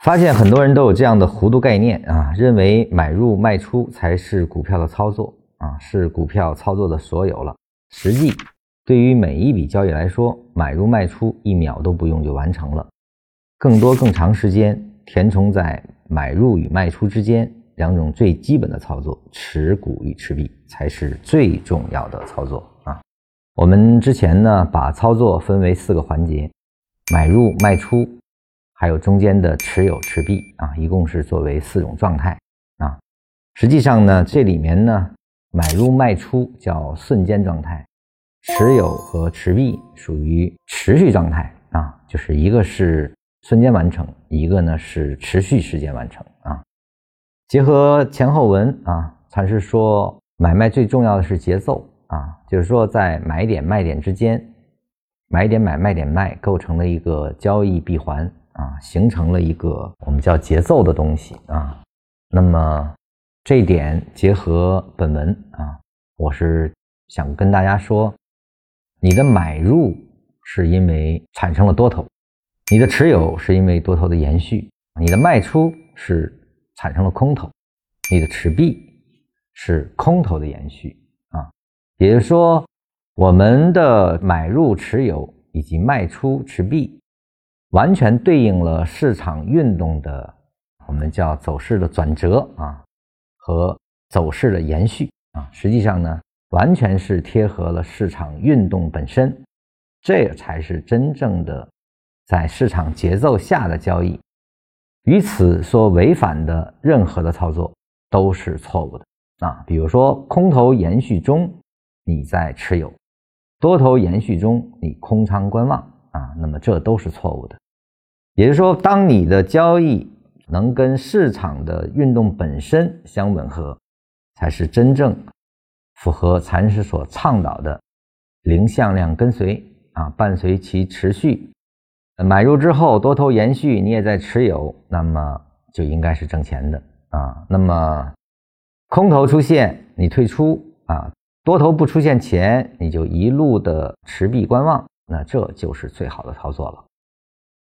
发现很多人都有这样的糊涂概念啊，认为买入卖出才是股票的操作啊，是股票操作的所有了。实际对于每一笔交易来说，买入卖出一秒都不用就完成了，更多更长时间填充在买入与卖出之间两种最基本的操作，持股与持币才是最重要的操作啊。我们之前呢把操作分为四个环节，买入卖出。还有中间的持有持币啊，一共是作为四种状态啊。实际上呢，这里面呢，买入卖出叫瞬间状态，持有和持币属于持续状态啊，就是一个是瞬间完成，一个呢是持续时间完成啊。结合前后文啊，禅师说，买卖最重要的是节奏啊，就是说在买点卖点之间，买点买卖点卖构成了一个交易闭环。啊，形成了一个我们叫节奏的东西啊。那么这一点结合本文啊，我是想跟大家说，你的买入是因为产生了多头，你的持有是因为多头的延续，你的卖出是产生了空头，你的持币是空头的延续啊。也就是说，我们的买入持有以及卖出持币。完全对应了市场运动的，我们叫走势的转折啊，和走势的延续啊，实际上呢，完全是贴合了市场运动本身，这才是真正的在市场节奏下的交易。与此所违反的任何的操作都是错误的啊。比如说，空头延续中你在持有，多头延续中你空仓观望啊，那么这都是错误的。也就是说，当你的交易能跟市场的运动本身相吻合，才是真正符合禅师所倡导的零向量跟随啊，伴随其持续。买入之后，多头延续，你也在持有，那么就应该是挣钱的啊。那么空头出现，你退出啊；多头不出现前，你就一路的持币观望，那这就是最好的操作了。